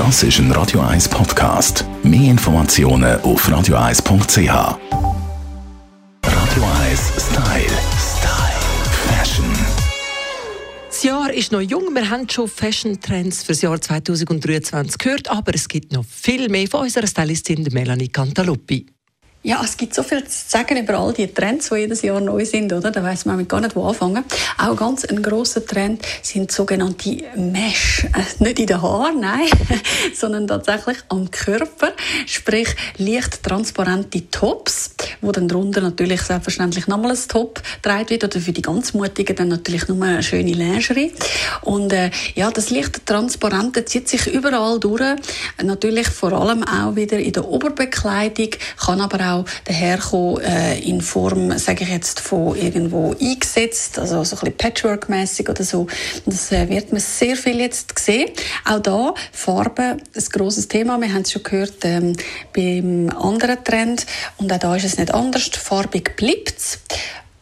Das ist ein Radio 1 Podcast. Mehr Informationen auf radio1.ch. Radio 1 Style. Style. Fashion. Das Jahr ist noch jung. Wir haben schon Fashion-Trends für das Jahr 2023 gehört, aber es gibt noch viel mehr von unserer Stylistin Melanie Cantaluppi. Ja, es gibt so viel zu sagen über all die Trends, die jedes Jahr neu sind, oder? Da weiß man gar nicht, wo anfangen. Auch ganz ein großer Trend sind sogenannte Mesh. Äh, nicht in den Haaren, nein, sondern tatsächlich am Körper. Sprich, leicht transparente Tops, wo dann drunter natürlich selbstverständlich nochmal ein Top getragen wird oder für die ganz Mutigen dann natürlich nur eine schöne Lingerie. Und äh, ja, das leicht transparente zieht sich überall durch. Natürlich vor allem auch wieder in der Oberbekleidung, kann aber auch auch daherkommen äh, in Form, sage ich jetzt, von irgendwo eingesetzt, also so ein bisschen Patchwork-mäßig oder so. Das äh, wird man sehr viel jetzt sehen. Auch da Farbe, ein grosses Thema. Wir haben es schon gehört ähm, beim anderen Trend und auch da ist es nicht anders. Farbig bleibt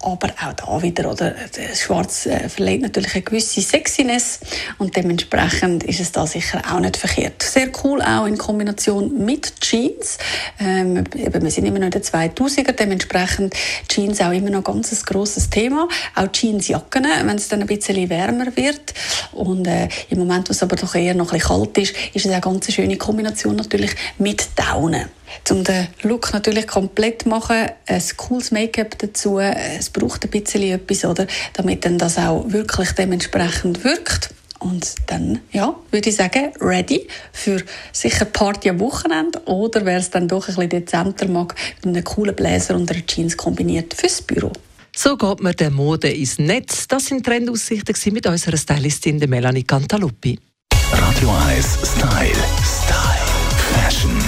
aber auch da wieder, oder? Schwarz äh, verleiht natürlich eine gewisse Sexiness und dementsprechend ist es da sicher auch nicht verkehrt. Sehr cool auch in Kombination mit Jeans. Ähm, eben, wir sind immer noch in den 2000er, dementsprechend Jeans auch immer noch ganz ein grosses Thema. Auch Jeansjacken, wenn es dann ein bisschen wärmer wird. Und äh, im Moment, wo es aber doch eher noch ein bisschen kalt ist, ist es eine ganz schöne Kombination natürlich mit Daunen. Um den Look natürlich komplett zu machen, ein cooles Make-up dazu. Es braucht ein bisschen etwas, oder? Damit dann das auch wirklich dementsprechend wirkt. Und dann, ja, würde ich sagen, ready für sicher Party am Wochenende oder wer es dann doch ein bisschen dezenter mag, mit einem coolen Bläser und einer Jeans kombiniert fürs Büro. So geht man der Mode ins Netz. Das sind Trendaussichten mit unserer Stylistin Melanie Cantaluppi. Radio 1 Style. Style. Fashion.